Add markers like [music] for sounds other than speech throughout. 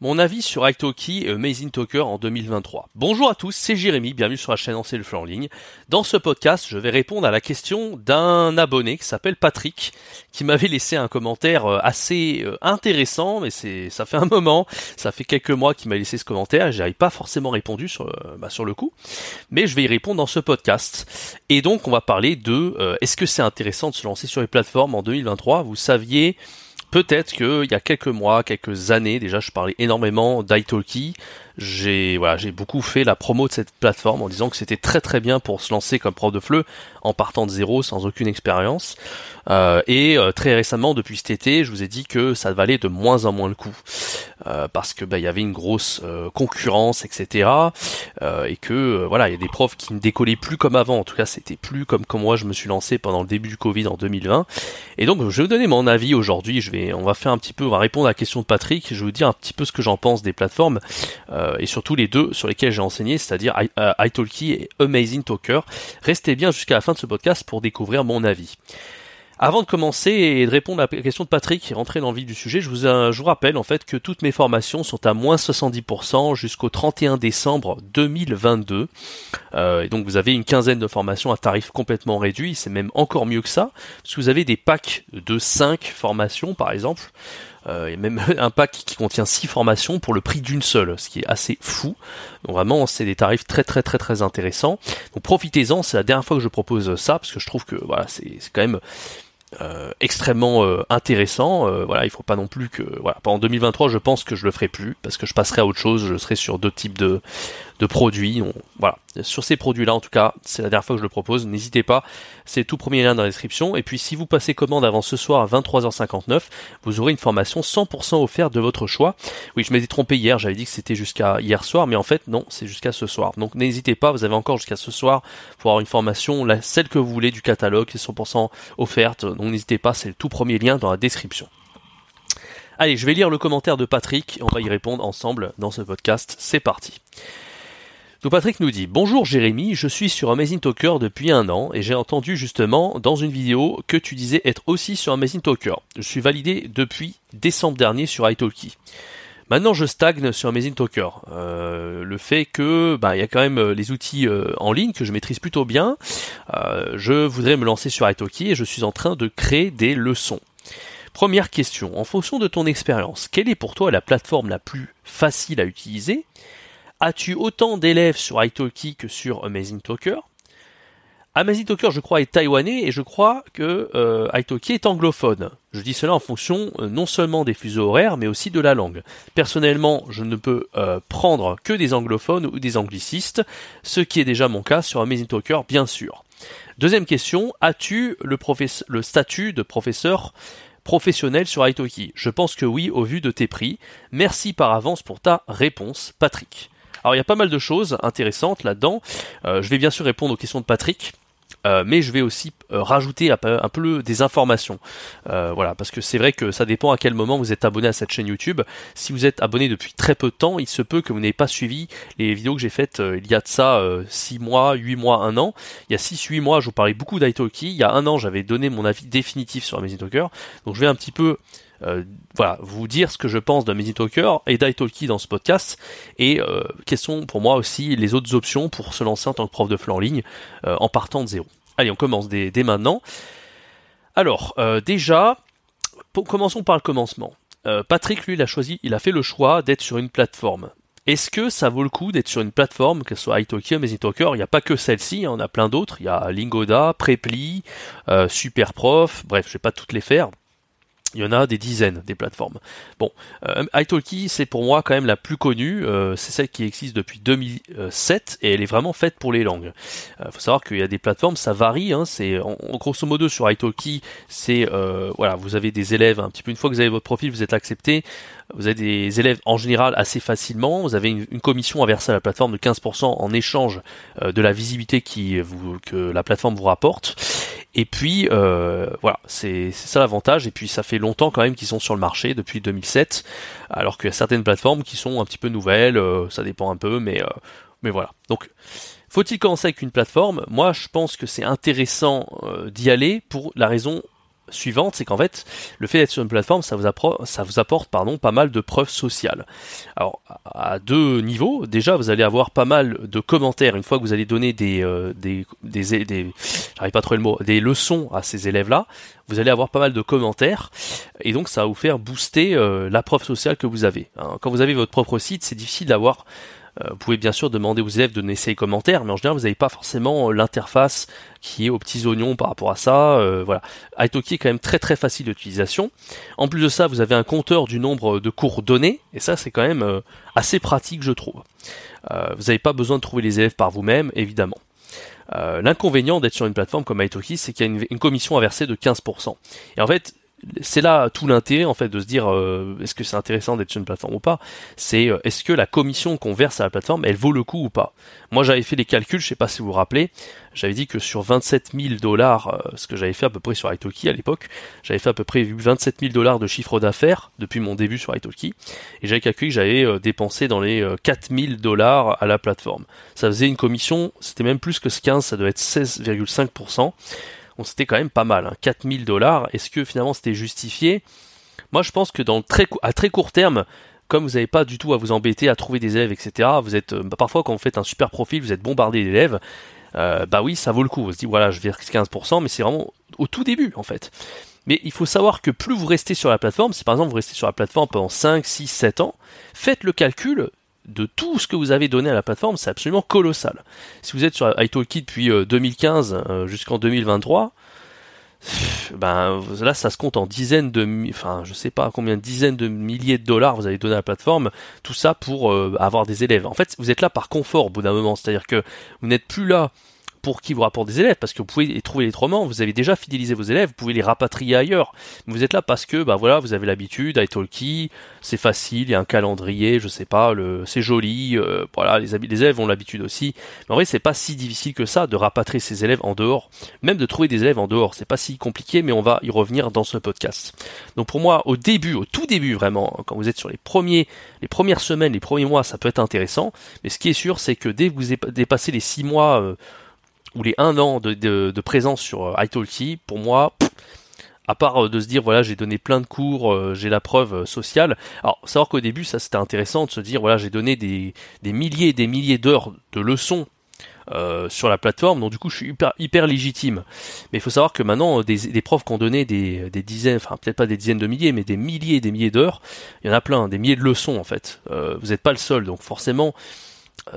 Mon avis sur italki et Amazing Talker en 2023. Bonjour à tous, c'est Jérémy, bienvenue sur la chaîne Lancer le fleur en ligne. Dans ce podcast, je vais répondre à la question d'un abonné qui s'appelle Patrick, qui m'avait laissé un commentaire euh, assez euh, intéressant, mais c'est ça fait un moment, ça fait quelques mois qu'il m'a laissé ce commentaire, j'avais pas forcément répondu sur, euh, bah, sur le coup, mais je vais y répondre dans ce podcast. Et donc on va parler de est-ce que c'est intéressant de se lancer sur les plateformes en 2023 Vous saviez Peut-être qu'il y a quelques mois, quelques années, déjà je parlais énormément d'italki, j'ai voilà, j'ai beaucoup fait la promo de cette plateforme en disant que c'était très très bien pour se lancer comme prof de FLE en partant de zéro sans aucune expérience. Euh, et euh, très récemment, depuis cet été, je vous ai dit que ça valait de moins en moins le coup euh, parce que bah, il y avait une grosse concurrence, etc. et que voilà, il y a des profs qui ne décollaient plus comme avant. En tout cas, c'était plus comme comme moi je me suis lancé pendant le début du Covid en 2020. Et donc, je vais vous donner mon avis aujourd'hui. Je vais, on va faire un petit peu, on va répondre à la question de Patrick. Je vais vous dire un petit peu ce que j'en pense des plateformes. Euh, et surtout les deux sur lesquels j'ai enseigné, c'est-à-dire euh, italki et Amazing Talker. Restez bien jusqu'à la fin de ce podcast pour découvrir mon avis. Avant de commencer et de répondre à la question de Patrick et rentrer dans le vif du sujet, je vous, euh, je vous rappelle en fait que toutes mes formations sont à moins 70% jusqu'au 31 décembre 2022. Euh, et donc vous avez une quinzaine de formations à tarif complètement réduit, c'est même encore mieux que ça, parce que vous avez des packs de 5 formations par exemple. Euh, et même [laughs] un pack qui contient 6 formations pour le prix d'une seule, ce qui est assez fou. Donc vraiment, c'est des tarifs très très très très intéressants. Donc profitez-en, c'est la dernière fois que je propose ça, parce que je trouve que voilà, c'est quand même euh, extrêmement euh, intéressant. Euh, voilà, il faut pas non plus que voilà. Pendant 2023, je pense que je le ferai plus parce que je passerai à autre chose. Je serai sur d'autres types de de produits. voilà, sur ces produits-là, en tout cas, c'est la dernière fois que je le propose. N'hésitez pas. C'est tout premier lien dans la description. Et puis, si vous passez commande avant ce soir à 23h59, vous aurez une formation 100% offerte de votre choix. Oui, je m'étais trompé hier. J'avais dit que c'était jusqu'à hier soir, mais en fait, non, c'est jusqu'à ce soir. Donc, n'hésitez pas. Vous avez encore jusqu'à ce soir pour avoir une formation, celle que vous voulez du catalogue, c'est 100% offerte. Donc, n'hésitez pas. C'est le tout premier lien dans la description. Allez, je vais lire le commentaire de Patrick. On va y répondre ensemble dans ce podcast. C'est parti. Donc Patrick nous dit Bonjour Jérémy, je suis sur Amazing Talker depuis un an et j'ai entendu justement dans une vidéo que tu disais être aussi sur Amazing Talker. Je suis validé depuis décembre dernier sur italki. Maintenant, je stagne sur Amazing Talker. Euh, le fait que, bah, il y a quand même euh, les outils euh, en ligne que je maîtrise plutôt bien. je voudrais me lancer sur italki et je suis en train de créer des leçons. Première question. En fonction de ton expérience, quelle est pour toi la plateforme la plus facile à utiliser? As-tu autant d'élèves sur italki que sur Amazing Talker? Amazing Talker, je crois, est taïwanais et je crois que euh, italki est anglophone. Je dis cela en fonction euh, non seulement des fuseaux horaires, mais aussi de la langue. Personnellement, je ne peux euh, prendre que des anglophones ou des anglicistes, ce qui est déjà mon cas sur Amazing Talker, bien sûr. Deuxième question, as-tu le, le statut de professeur professionnel sur italki Je pense que oui, au vu de tes prix. Merci par avance pour ta réponse, Patrick. Alors il y a pas mal de choses intéressantes là-dedans. Euh, je vais bien sûr répondre aux questions de Patrick. Euh, mais je vais aussi euh, rajouter un peu, des informations. voilà, parce que c'est vrai que ça dépend à quel moment vous êtes abonné à cette chaîne YouTube. Si vous êtes abonné depuis très peu de temps, il se peut que vous n'ayez pas suivi les vidéos que j'ai faites il y a de ça 6 mois, 8 mois, 1 an. Il y a 6-8 mois, je vous parlais beaucoup d'italki. Il y a un an, j'avais donné mon avis définitif sur Amazing Talker. Donc je vais un petit peu euh, voilà, vous dire ce que je pense d'Amazing Talker et d'italki dans ce podcast et euh, quelles sont pour moi aussi les autres options pour se lancer en tant que prof de FLE en ligne euh, en partant de zéro. Allez, on commence dès, maintenant. Alors, déjà, commençons par le commencement. Patrick, lui, il a choisi, il a fait le choix d'être sur une plateforme. Est-ce que ça vaut le coup d'être sur une plateforme, que ce soit italki, Amazing Talker? Il n'y a pas que celle-ci, hein, on a plein d'autres. Il y a Lingoda, Preply, Superprof, bref, je vais pas toutes les faire. Il y en a des dizaines des plateformes. Bon, euh, italki c'est pour moi quand même la plus connue. Euh, c'est celle qui existe depuis 2007 et elle est vraiment faite pour les langues. Il euh, faut savoir qu'il y a des plateformes, ça varie. Hein, c'est en, grosso modo sur italki, c'est voilà, vous avez des élèves un petit peu une fois que vous avez votre profil, vous êtes accepté. Vous avez des élèves en général assez facilement. Vous avez une, commission à verser à la plateforme de 15% en échange de la visibilité qui vous, que la plateforme vous rapporte. Et puis voilà, c'est ça l'avantage. Et puis ça fait longtemps quand même qu'ils sont sur le marché depuis 2007, alors qu'il y a certaines plateformes qui sont un petit peu nouvelles. Euh, ça dépend un peu, mais euh, mais voilà. Donc faut-il commencer avec une plateforme? Moi, je pense que c'est intéressant d'y aller pour la raison suivante, c'est qu'en fait, le fait d'être sur une plateforme, ça vous, apporte, pardon, pas mal de preuves sociales. Alors, à deux niveaux, déjà, vous allez avoir pas mal de commentaires une fois que vous allez donner des, euh, des, pas le mot, des leçons à ces élèves-là. Vous allez avoir pas mal de commentaires et donc ça va vous faire booster euh, la preuve sociale que vous avez. Hein. Quand vous avez votre propre site, c'est difficile d'avoir vous pouvez bien sûr demander aux élèves de laisser les commentaires, mais en général, vous n'avez pas forcément l'interface qui est aux petits oignons par rapport à ça. Euh, voilà, Italki est quand même très très facile d'utilisation. En plus de ça, vous avez un compteur du nombre de cours donnés, et ça, c'est quand même euh, assez pratique, je trouve. vous n'avez pas besoin de trouver les élèves par vous-même, évidemment. L'inconvénient d'être sur une plateforme comme Italki, c'est qu'il y a une, une, commission à verser de 15%. Et en fait, c'est là tout l'intérêt en fait de se dire euh, est-ce que c'est intéressant d'être sur une plateforme ou pas? C'est euh, est-ce que la commission qu'on verse à la plateforme elle vaut le coup ou pas? Moi j'avais fait les calculs je sais pas si vous vous rappelez j'avais dit que sur 27 000 dollars euh, ce que j'avais fait à peu près sur Italki à l'époque j'avais fait à peu près 27 000 dollars de chiffre d'affaires depuis mon début sur Italki et j'avais calculé que j'avais dépensé dans les 4 000 dollars à la plateforme. Ça faisait une commission c'était même plus que ce 15 ça doit être 16,5% c'était quand même pas mal. Hein. 4000 dollars, est-ce que finalement c'était justifié? Moi je pense que dans à très court terme, comme vous n'avez pas du tout à vous embêter à trouver des élèves, etc., vous êtes euh, bah, parfois quand vous faites un super profil, vous êtes bombardé d'élèves, euh, bah oui, ça vaut le coup. On se dit voilà, je vais 15%, mais c'est vraiment au tout début en fait. Mais il faut savoir que plus vous restez sur la plateforme, si par exemple vous restez sur la plateforme pendant 5, 6, 7 ans, faites le calcul de tout ce que vous avez donné à la plateforme, c'est absolument colossal. Si vous êtes sur italki depuis 2015 euh, euh, jusqu'en 2023, ben là ça se compte en dizaines de enfin je sais pas combien dizaines de milliers de dollars vous avez donné à la plateforme tout ça pour euh, avoir des élèves en fait vous êtes là par confort au bout d'un moment c'est à dire que vous n'êtes plus là pour qui vous rapporte des élèves, parce que vous pouvez trouver les trois vous avez déjà fidélisé vos élèves, vous pouvez les rapatrier ailleurs. Vous êtes là parce que, bah voilà, vous avez l'habitude, italki, c'est facile, il y a un calendrier, je sais pas, le, c'est joli, euh, voilà, les, les élèves ont l'habitude aussi. Mais en vrai, c'est pas si difficile que ça de rapatrier ses élèves en dehors, même de trouver des élèves en dehors, c'est pas si compliqué, mais on va y revenir dans ce podcast. Donc pour moi, au début, au tout début vraiment, quand vous êtes sur les premiers, les premières semaines, les premiers mois, ça peut être intéressant, mais ce qui est sûr, c'est que dès que vous dépassez les six mois, euh, ou les un an de, présence sur euh, italki, pour moi, à part euh, de se dire voilà j'ai donné plein de cours, euh, j'ai la preuve sociale. Alors savoir qu'au début ça c'était intéressant de se dire voilà j'ai donné des, milliers et des milliers d'heures de leçons sur la plateforme, donc du coup je suis hyper, hyper légitime. Mais il faut savoir que maintenant des, des profs qui ont donné des, dizaines, enfin peut-être pas des dizaines de milliers, mais des milliers et des milliers d'heures, il y en a plein, des milliers de leçons en fait. vous n'êtes pas le seul, donc forcément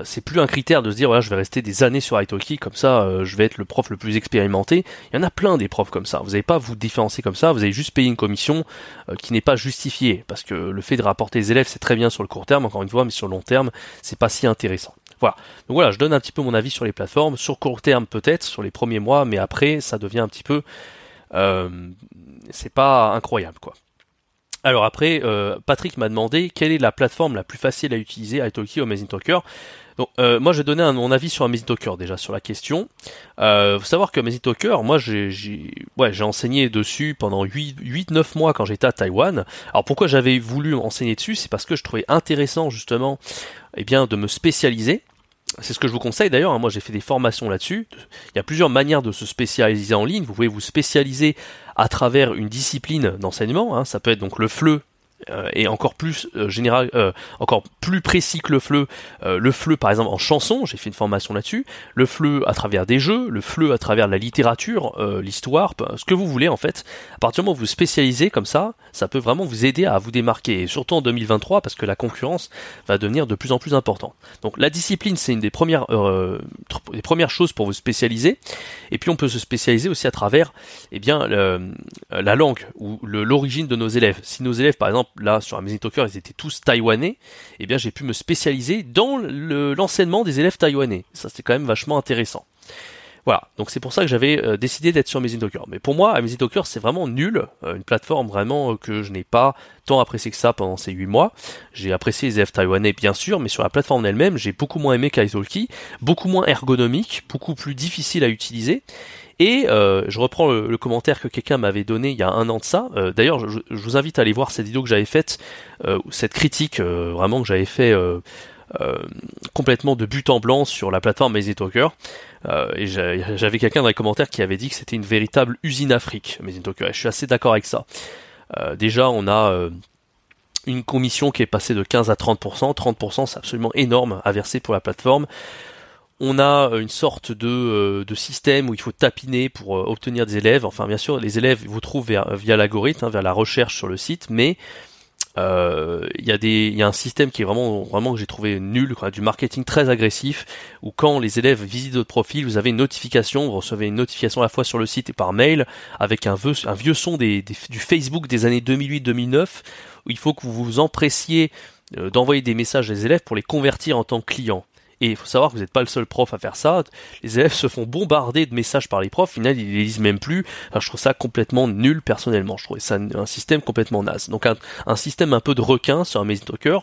c'est plus un critère de se dire voilà je vais rester des années sur Italki comme ça euh, je vais être le prof le plus expérimenté. Il y en a plein des profs comme ça. Vous n'avez pas vous différencier comme ça. Vous avez juste payé une commission euh, qui n'est pas justifiée parce que le fait de rapporter les élèves c'est très bien sur le court terme encore une fois mais sur le long terme c'est pas si intéressant. Voilà. Donc voilà, je donne un petit peu mon avis sur les plateformes. Sur court terme peut-être sur les premiers mois, mais après ça devient un petit peu c'est pas incroyable quoi. Alors après, Patrick m'a demandé quelle est la plateforme la plus facile à utiliser, Italki ou Amazing Talker. Donc, euh, moi, j'ai donné mon avis sur Amazing Talker déjà sur la question. Euh, faut savoir que Amazing Talker, moi, j'ai, ouais, enseigné dessus pendant 8-9 mois quand j'étais à Taïwan. Alors pourquoi j'avais voulu enseigner dessus, c'est parce que je trouvais intéressant justement, eh bien, de me spécialiser. C'est ce que je vous conseille d'ailleurs. Hein. moi, j'ai fait des formations là-dessus. Il y a plusieurs manières de se spécialiser en ligne. Vous pouvez vous spécialiser à travers une discipline d'enseignement. Hein. Ça peut être donc le FLE, euh, et encore plus euh, général, euh, encore plus précis que le fleu. le fleu, par exemple, en chanson, j'ai fait une formation là-dessus. Le fleu à travers des jeux, le fleu à travers la littérature, l'histoire, ce que vous voulez en fait. À partir du moment où vous spécialisez comme ça, ça peut vraiment vous aider à vous démarquer, et surtout en 2023 parce que la concurrence va devenir de plus en plus importante. Donc la discipline, c'est une des premières, des premières choses pour vous spécialiser. Et puis on peut se spécialiser aussi à travers, eh bien, la langue ou l'origine de nos élèves. Si nos élèves, par exemple là sur Amazing Talker, ils étaient tous taïwanais, eh bien j'ai pu me spécialiser dans l'enseignement des élèves taïwanais. Ça c'est quand même vachement intéressant. Voilà, donc c'est pour ça que j'avais euh, décidé d'être sur Amazing Talker. Mais pour moi, Amazing Talker, c'est vraiment nul, euh, une plateforme vraiment euh, que je n'ai pas tant apprécié que ça pendant ces 8 mois. J'ai apprécié les élèves taïwanais, bien sûr, mais sur la plateforme elle-même, j'ai beaucoup moins aimé qu'Italki, beaucoup moins ergonomique, beaucoup plus difficile à utiliser. Et je reprends le, commentaire que quelqu'un m'avait donné il y a un an de ça. D'ailleurs, je, vous invite à aller voir cette vidéo que j'avais faite, cette critique vraiment que j'avais fait complètement de but en blanc sur la plateforme Mazy Talker. et j'avais quelqu'un dans les commentaires qui avait dit que c'était une véritable usine Afrique, Mazy Talker. Et je suis assez d'accord avec ça. déjà, on a une commission qui est passée de 15 à 30%. 30% c'est absolument énorme à verser pour la plateforme. On a une sorte de, euh, système où il faut tapiner pour euh, obtenir des élèves. Enfin bien sûr les élèves vous trouvent via, l'algorithme, hein, vers la recherche sur le site, mais euh, il y a un système qui est vraiment vraiment que j'ai trouvé nul du marketing très agressif où quand les élèves visitent votre profil vous avez une notification vous recevez une notification à la fois sur le site et par mail avec un vieux, son du Facebook des années 2008-2009 où il faut que vous vous empressiez euh, d'envoyer des messages à des élèves pour les convertir en tant que clients et il faut savoir que vous n'êtes pas le seul prof à faire ça. Les élèves se font bombarder de messages par les profs. Au final, ils les lisent même plus. je trouve ça complètement nul personnellement. Je trouvais ça un système complètement naze. Donc un, système un peu de requin sur Amazing Talker.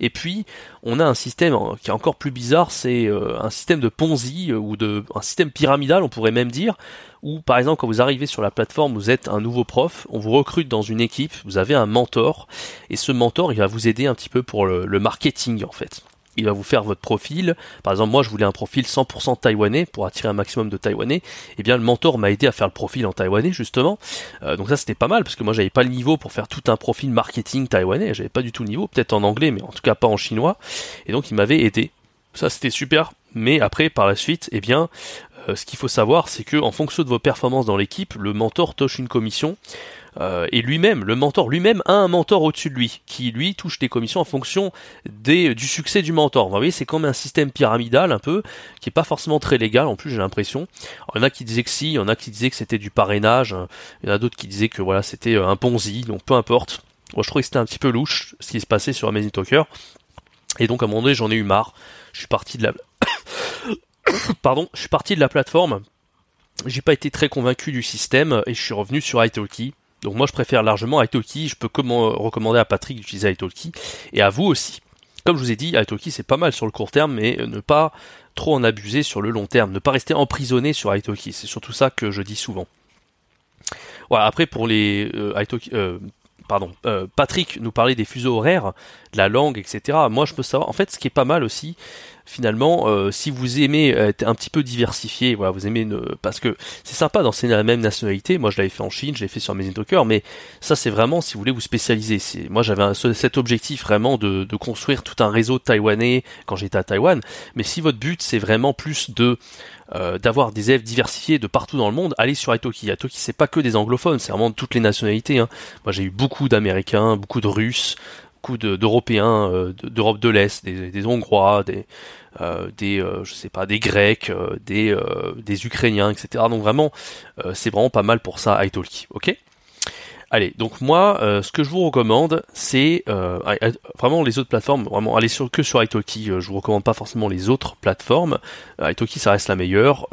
Et puis on a un système qui est encore plus bizarre. C'est euh, un système de Ponzi euh, ou de un système pyramidal, on pourrait même dire. Où par exemple quand vous arrivez sur la plateforme, vous êtes un nouveau prof, on vous recrute dans une équipe, vous avez un mentor et ce mentor il va vous aider un petit peu pour le marketing en fait il va vous faire votre profil. Par exemple, moi, je voulais un profil 100% taïwanais pour attirer un maximum de taïwanais. Et eh bien, le mentor m'a aidé à faire le profil en taïwanais, justement. Euh, donc ça, c'était pas mal parce que moi, j'avais pas le niveau pour faire tout un profil marketing taïwanais. J'avais pas du tout le niveau, peut-être en anglais, mais en tout cas pas en chinois. Et donc, il m'avait aidé. Ça, c'était super. Mais après, par la suite, eh bien, euh, ce qu'il faut savoir, c'est que en fonction de vos performances dans l'équipe, le mentor touche une commission. Euh, et lui-même, le mentor lui-même a un mentor au-dessus de lui, qui lui touche des commissions en fonction des, du succès du mentor. Vous voyez, c'est comme un système pyramidal un peu, qui est pas forcément très légal en plus j'ai l'impression. Il y en a qui disaient que si, il y en a qui disaient que c'était du parrainage, il y en a d'autres qui disaient que voilà c'était euh, un ponzi, donc peu importe. Moi je trouvais que c'était un petit peu louche ce qui se passait sur Amazing Talker. Et donc à un moment donné j'en ai eu marre. Je suis parti de la... [coughs] Pardon, je suis parti de la plateforme j'ai pas été très convaincu du système et je suis revenu sur italki donc moi je préfère largement Italki, je peux recommander à Patrick d'utiliser Italki et à vous aussi. Comme je vous ai dit, Italki c'est pas mal sur le court terme, mais ne pas trop en abuser sur le long terme, ne pas rester emprisonné sur Italki, c'est surtout ça que je dis souvent. Voilà, après pour les euh, euh, pardon, euh, Patrick nous parlait des fuseaux horaires, la langue, etc. Moi je peux savoir, en fait ce qui est pas mal aussi, finalement, euh, si vous aimez être un petit peu diversifié, voilà, vous aimez parce que c'est sympa d'enseigner la même nationalité. Moi, je l'avais fait en Chine, je l'ai fait sur Amazing Talker, mais ça, c'est vraiment si vous voulez vous spécialiser. Moi, j'avais cet objectif vraiment de, construire tout un réseau taïwanais quand j'étais à Taïwan. Mais si votre but c'est vraiment plus de euh, d'avoir des élèves diversifiés de partout dans le monde, allez sur Italki. Italki, c'est pas que des anglophones, c'est vraiment toutes les nationalités. Hein. Moi, j'ai eu beaucoup d'Américains, beaucoup de Russes, beaucoup d'Européens, euh, d'Europe de l'Est, des, Hongrois, des euh, euh, je sais pas des Grecs, des des Ukrainiens, etc. Donc vraiment c'est vraiment pas mal pour ça italki, ok? Allez, donc moi, euh, ce que je vous recommande, c'est euh, vraiment les autres plateformes, vraiment aller sur, que sur Italki. Euh, je vous recommande pas forcément les autres plateformes. Italki, ça reste la meilleure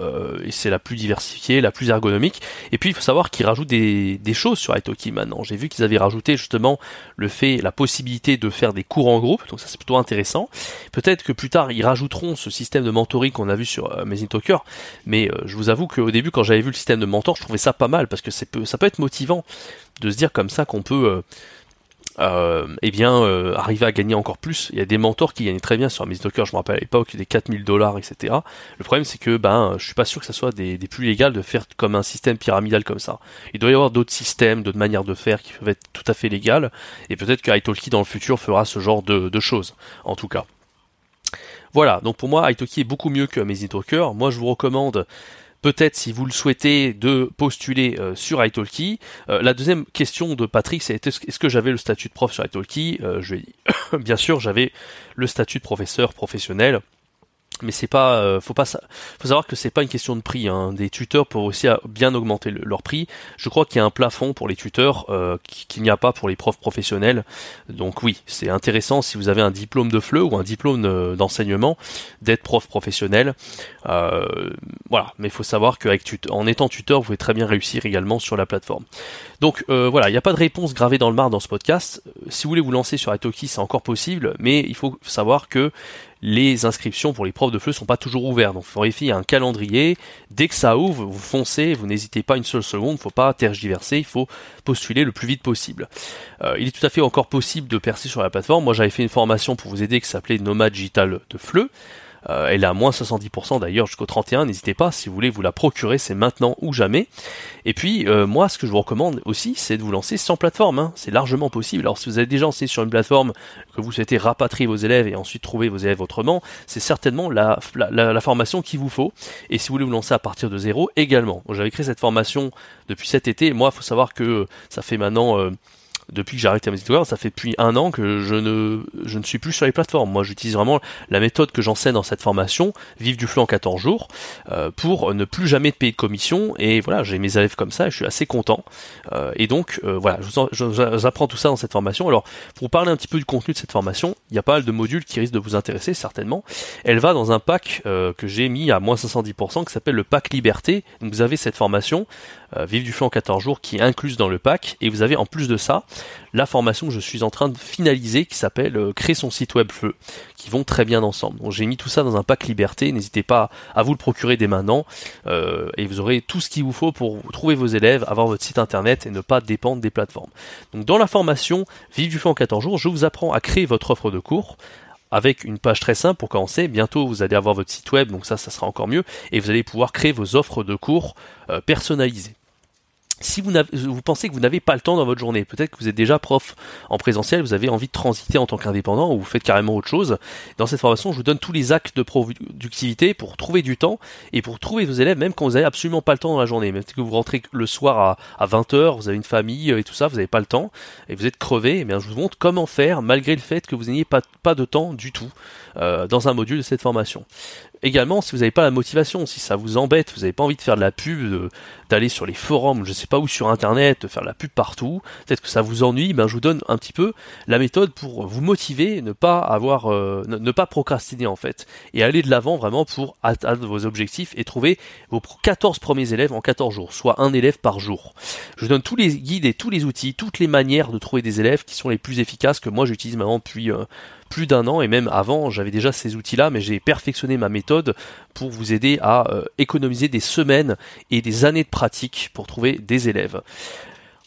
et c'est la plus diversifiée, la plus ergonomique. Et puis il faut savoir qu'ils rajoutent des, choses sur Italki maintenant. J'ai vu qu'ils avaient rajouté justement le fait, la possibilité de faire des cours en groupe, donc ça c'est plutôt intéressant. Peut-être que plus tard ils rajouteront ce système de mentoring qu'on a vu sur Amazing Talker, mais je vous avoue qu'au début quand j'avais vu le système de mentor, je trouvais ça pas mal parce que ça peut être motivant de se dire comme ça qu'on peut euh, euh, eh bien euh, arriver à gagner encore plus. Il y a des mentors qui gagnent très bien sur Miss Docker, je me rappelle à l'époque, des 4000 dollars, etc. Le problème c'est que ben je suis pas sûr que ça soit des, plus légal de faire comme un système pyramidal comme ça. Il doit y avoir d'autres systèmes, d'autres manières de faire qui peuvent être tout à fait légales, et peut-être que Italki dans le futur fera ce genre de, choses, en tout cas. Voilà, donc pour moi Italki est beaucoup mieux que Amazing. Moi je vous recommande peut-être si vous le souhaitez de postuler euh, sur italki. Euh, la deuxième question de Patrick, c'est est-ce que j'avais le statut de prof sur italki? Euh, Je lui [coughs] bien sûr, j'avais le statut de professeur professionnel mais c'est pas euh, faut pas faut savoir que c'est pas une question de prix hein. des tuteurs peuvent aussi bien augmenter leur prix. Je crois qu'il y a un plafond pour les tuteurs euh, qu'il n'y a pas pour les profs professionnels. Donc oui c'est intéressant si vous avez un diplôme de FLE ou un diplôme d'enseignement d'être prof professionnel. Euh, voilà. Mais il faut savoir qu'avec en étant tuteur vous pouvez très bien réussir également sur la plateforme. Donc voilà. Il n'y a pas de réponse gravée dans le mar dans ce podcast. Si vous voulez vous lancer sur Italki c'est encore possible. Mais il faut savoir que les inscriptions pour les profs de FLE sont pas toujours ouvertes. Donc, vérifiez un calendrier. Dès que ça ouvre, vous foncez, vous n'hésitez pas une seule seconde. Il faut pas tergiverser. Il faut postuler le plus vite possible. Euh, il est tout à fait encore possible de percer sur la plateforme. Moi, j'avais fait une formation pour vous aider qui s'appelait Nomad Digital de FLE. Euh, elle est à moins 70% d'ailleurs jusqu'au 31. N'hésitez pas, si vous voulez vous la procurer, c'est maintenant ou jamais. Et puis, euh, moi, ce que je vous recommande aussi, c'est de vous lancer sans plateforme. Hein. C'est largement possible. Alors, si vous avez déjà lancé sur une plateforme, que vous souhaitez rapatrier vos élèves et ensuite trouver vos élèves autrement, c'est certainement la, formation qu'il vous faut. Et si vous voulez vous lancer à partir de zéro, également. J'avais créé cette formation depuis cet été. moi, il faut savoir que ça fait maintenant... Euh, depuis que j'ai arrêté Amazing ça fait depuis un an que je ne, suis plus sur les plateformes. Moi, j'utilise vraiment la méthode que j'enseigne dans cette formation, vivre du flux en 14 jours, euh, pour ne plus jamais payer de commission. Et voilà, j'ai mes élèves comme ça et je suis assez content. Euh, et donc, euh, voilà, je vous, apprends tout ça dans cette formation. Alors, pour parler un petit peu du contenu de cette formation, il y a pas mal de modules qui risquent de vous intéresser, certainement. Elle va dans un pack que j'ai mis à moins 510%, qui s'appelle le pack Liberté. Vous avez cette formation, Vivre du flux en 14 jours, qui est incluse dans le pack. Et vous avez en plus de ça, la formation que je suis en train de finaliser qui s'appelle euh, Créer son site web feu, qui vont très bien ensemble. J'ai mis tout ça dans un pack liberté, n'hésitez pas à vous le procurer dès maintenant euh, et vous aurez tout ce qu'il vous faut pour trouver vos élèves, avoir votre site internet et ne pas dépendre des plateformes. Donc dans la formation Vive du feu en 14 jours, je vous apprends à créer votre offre de cours avec une page très simple pour commencer. Bientôt, vous allez avoir votre site web, donc ça, ça sera encore mieux, et vous allez pouvoir créer vos offres de cours euh, personnalisées si vous, vous, pensez que vous n'avez pas le temps dans votre journée, peut-être que vous êtes déjà prof en présentiel, vous avez envie de transiter en tant qu'indépendant ou vous faites carrément autre chose. Dans cette formation, je vous donne tous les actes de productivité pour trouver du temps et pour trouver vos élèves, même quand vous n'avez absolument pas le temps dans la journée. Même que vous rentrez le soir à, 20h, vous avez une famille et tout ça, vous n'avez pas le temps et vous êtes crevé, eh bien je vous montre comment faire malgré le fait que vous n'ayez pas, pas de temps du tout euh, dans un module de cette formation. Également, si vous n'avez pas la motivation, si ça vous embête, vous n'avez pas envie de faire de la pub, d'aller sur les forums, je sais pas où sur internet, de faire de la pub partout, peut-être que ça vous ennuie, ben je vous donne un petit peu la méthode pour vous motiver, ne pas avoir, euh, ne, pas procrastiner en fait, et aller de l'avant vraiment pour atteindre vos objectifs et trouver vos 14 premiers élèves en 14 jours, soit un élève par jour. Je vous donne tous les guides et tous les outils, toutes les manières de trouver des élèves qui sont les plus efficaces que moi j'utilise maintenant depuis euh, plus d'un an et même avant j'avais déjà ces outils-là, mais j'ai perfectionné ma méthode pour vous aider à euh, économiser des semaines et des années de pratique pour trouver des élèves.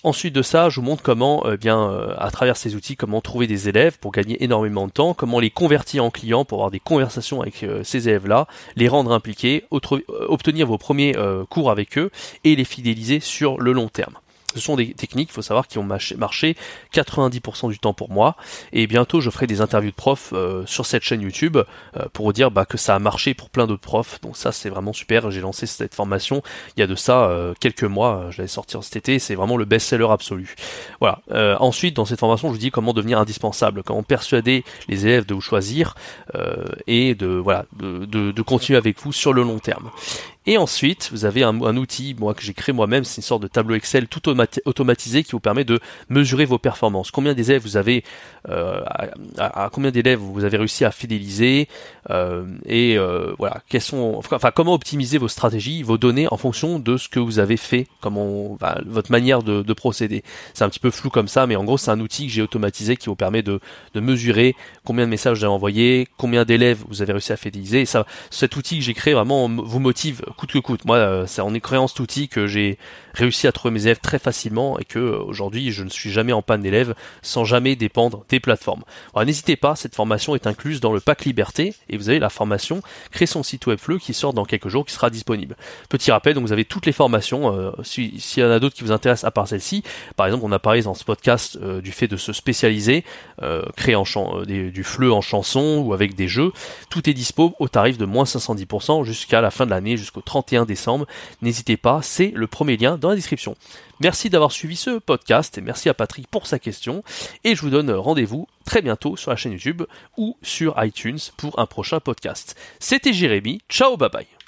Ensuite de ça, je vous montre comment, eh bien, euh, à travers ces outils, comment trouver des élèves pour gagner énormément de temps, comment les convertir en clients pour avoir des conversations avec euh, ces élèves-là, les rendre impliqués, obtenir vos premiers cours avec eux et les fidéliser sur le long terme. Ce sont des techniques, il faut savoir, qui ont marché 90% du temps pour moi. Et bientôt, je ferai des interviews de profs euh, sur cette chaîne YouTube euh, pour vous dire bah, que ça a marché pour plein d'autres profs. Donc ça, c'est vraiment super. J'ai lancé cette formation il y a de ça euh, quelques mois. Je l'avais sortir cet été. C'est vraiment le best-seller absolu. Voilà. ensuite, dans cette formation, je vous dis comment devenir indispensable, comment persuader les élèves de vous choisir et de voilà de, de continuer avec vous sur le long terme. Et ensuite, vous avez un, outil moi que j'ai créé moi-même, c'est une sorte de tableau Excel tout automatisé qui vous permet de mesurer vos performances. Combien d'élèves vous avez, euh, à, combien d'élèves vous avez réussi à fidéliser, euh, et euh, voilà, quels sont, enfin comment optimiser vos stratégies, vos données en fonction de ce que vous avez fait, comment, votre manière de, de procéder. C'est un petit peu flou comme ça, mais en gros c'est un outil que j'ai automatisé qui vous permet de, de mesurer combien de messages vous avez envoyés, combien d'élèves vous avez réussi à fidéliser. Et ça, cet outil que j'ai créé vraiment vous motive coûte que coûte. Moi, euh, c'est en créant cet outil que j'ai réussi à trouver mes élèves très facilement et que euh, aujourd'hui, je ne suis jamais en panne d'élèves sans jamais dépendre des plateformes. n'hésitez pas, cette formation est incluse dans le pack Liberté et vous avez la formation Créer son site web fleu qui sort dans quelques jours, qui sera disponible. Petit rappel, donc vous avez toutes les formations. Euh, S'il y en a d'autres qui vous intéressent à part celle-ci, par exemple, on a parlé dans ce podcast du fait de se spécialiser, créer du fleu en chanson ou avec des jeux. Tout est dispo au tarif de moins 510% jusqu'à la fin de l'année, jusqu'au 31 décembre. N'hésitez pas, c'est le premier lien dans la description. Merci d'avoir suivi ce podcast et merci à Patrick pour sa question. Et je vous donne rendez-vous très bientôt sur la chaîne YouTube ou sur iTunes pour un prochain podcast. C'était Jérémy. Ciao, bye bye.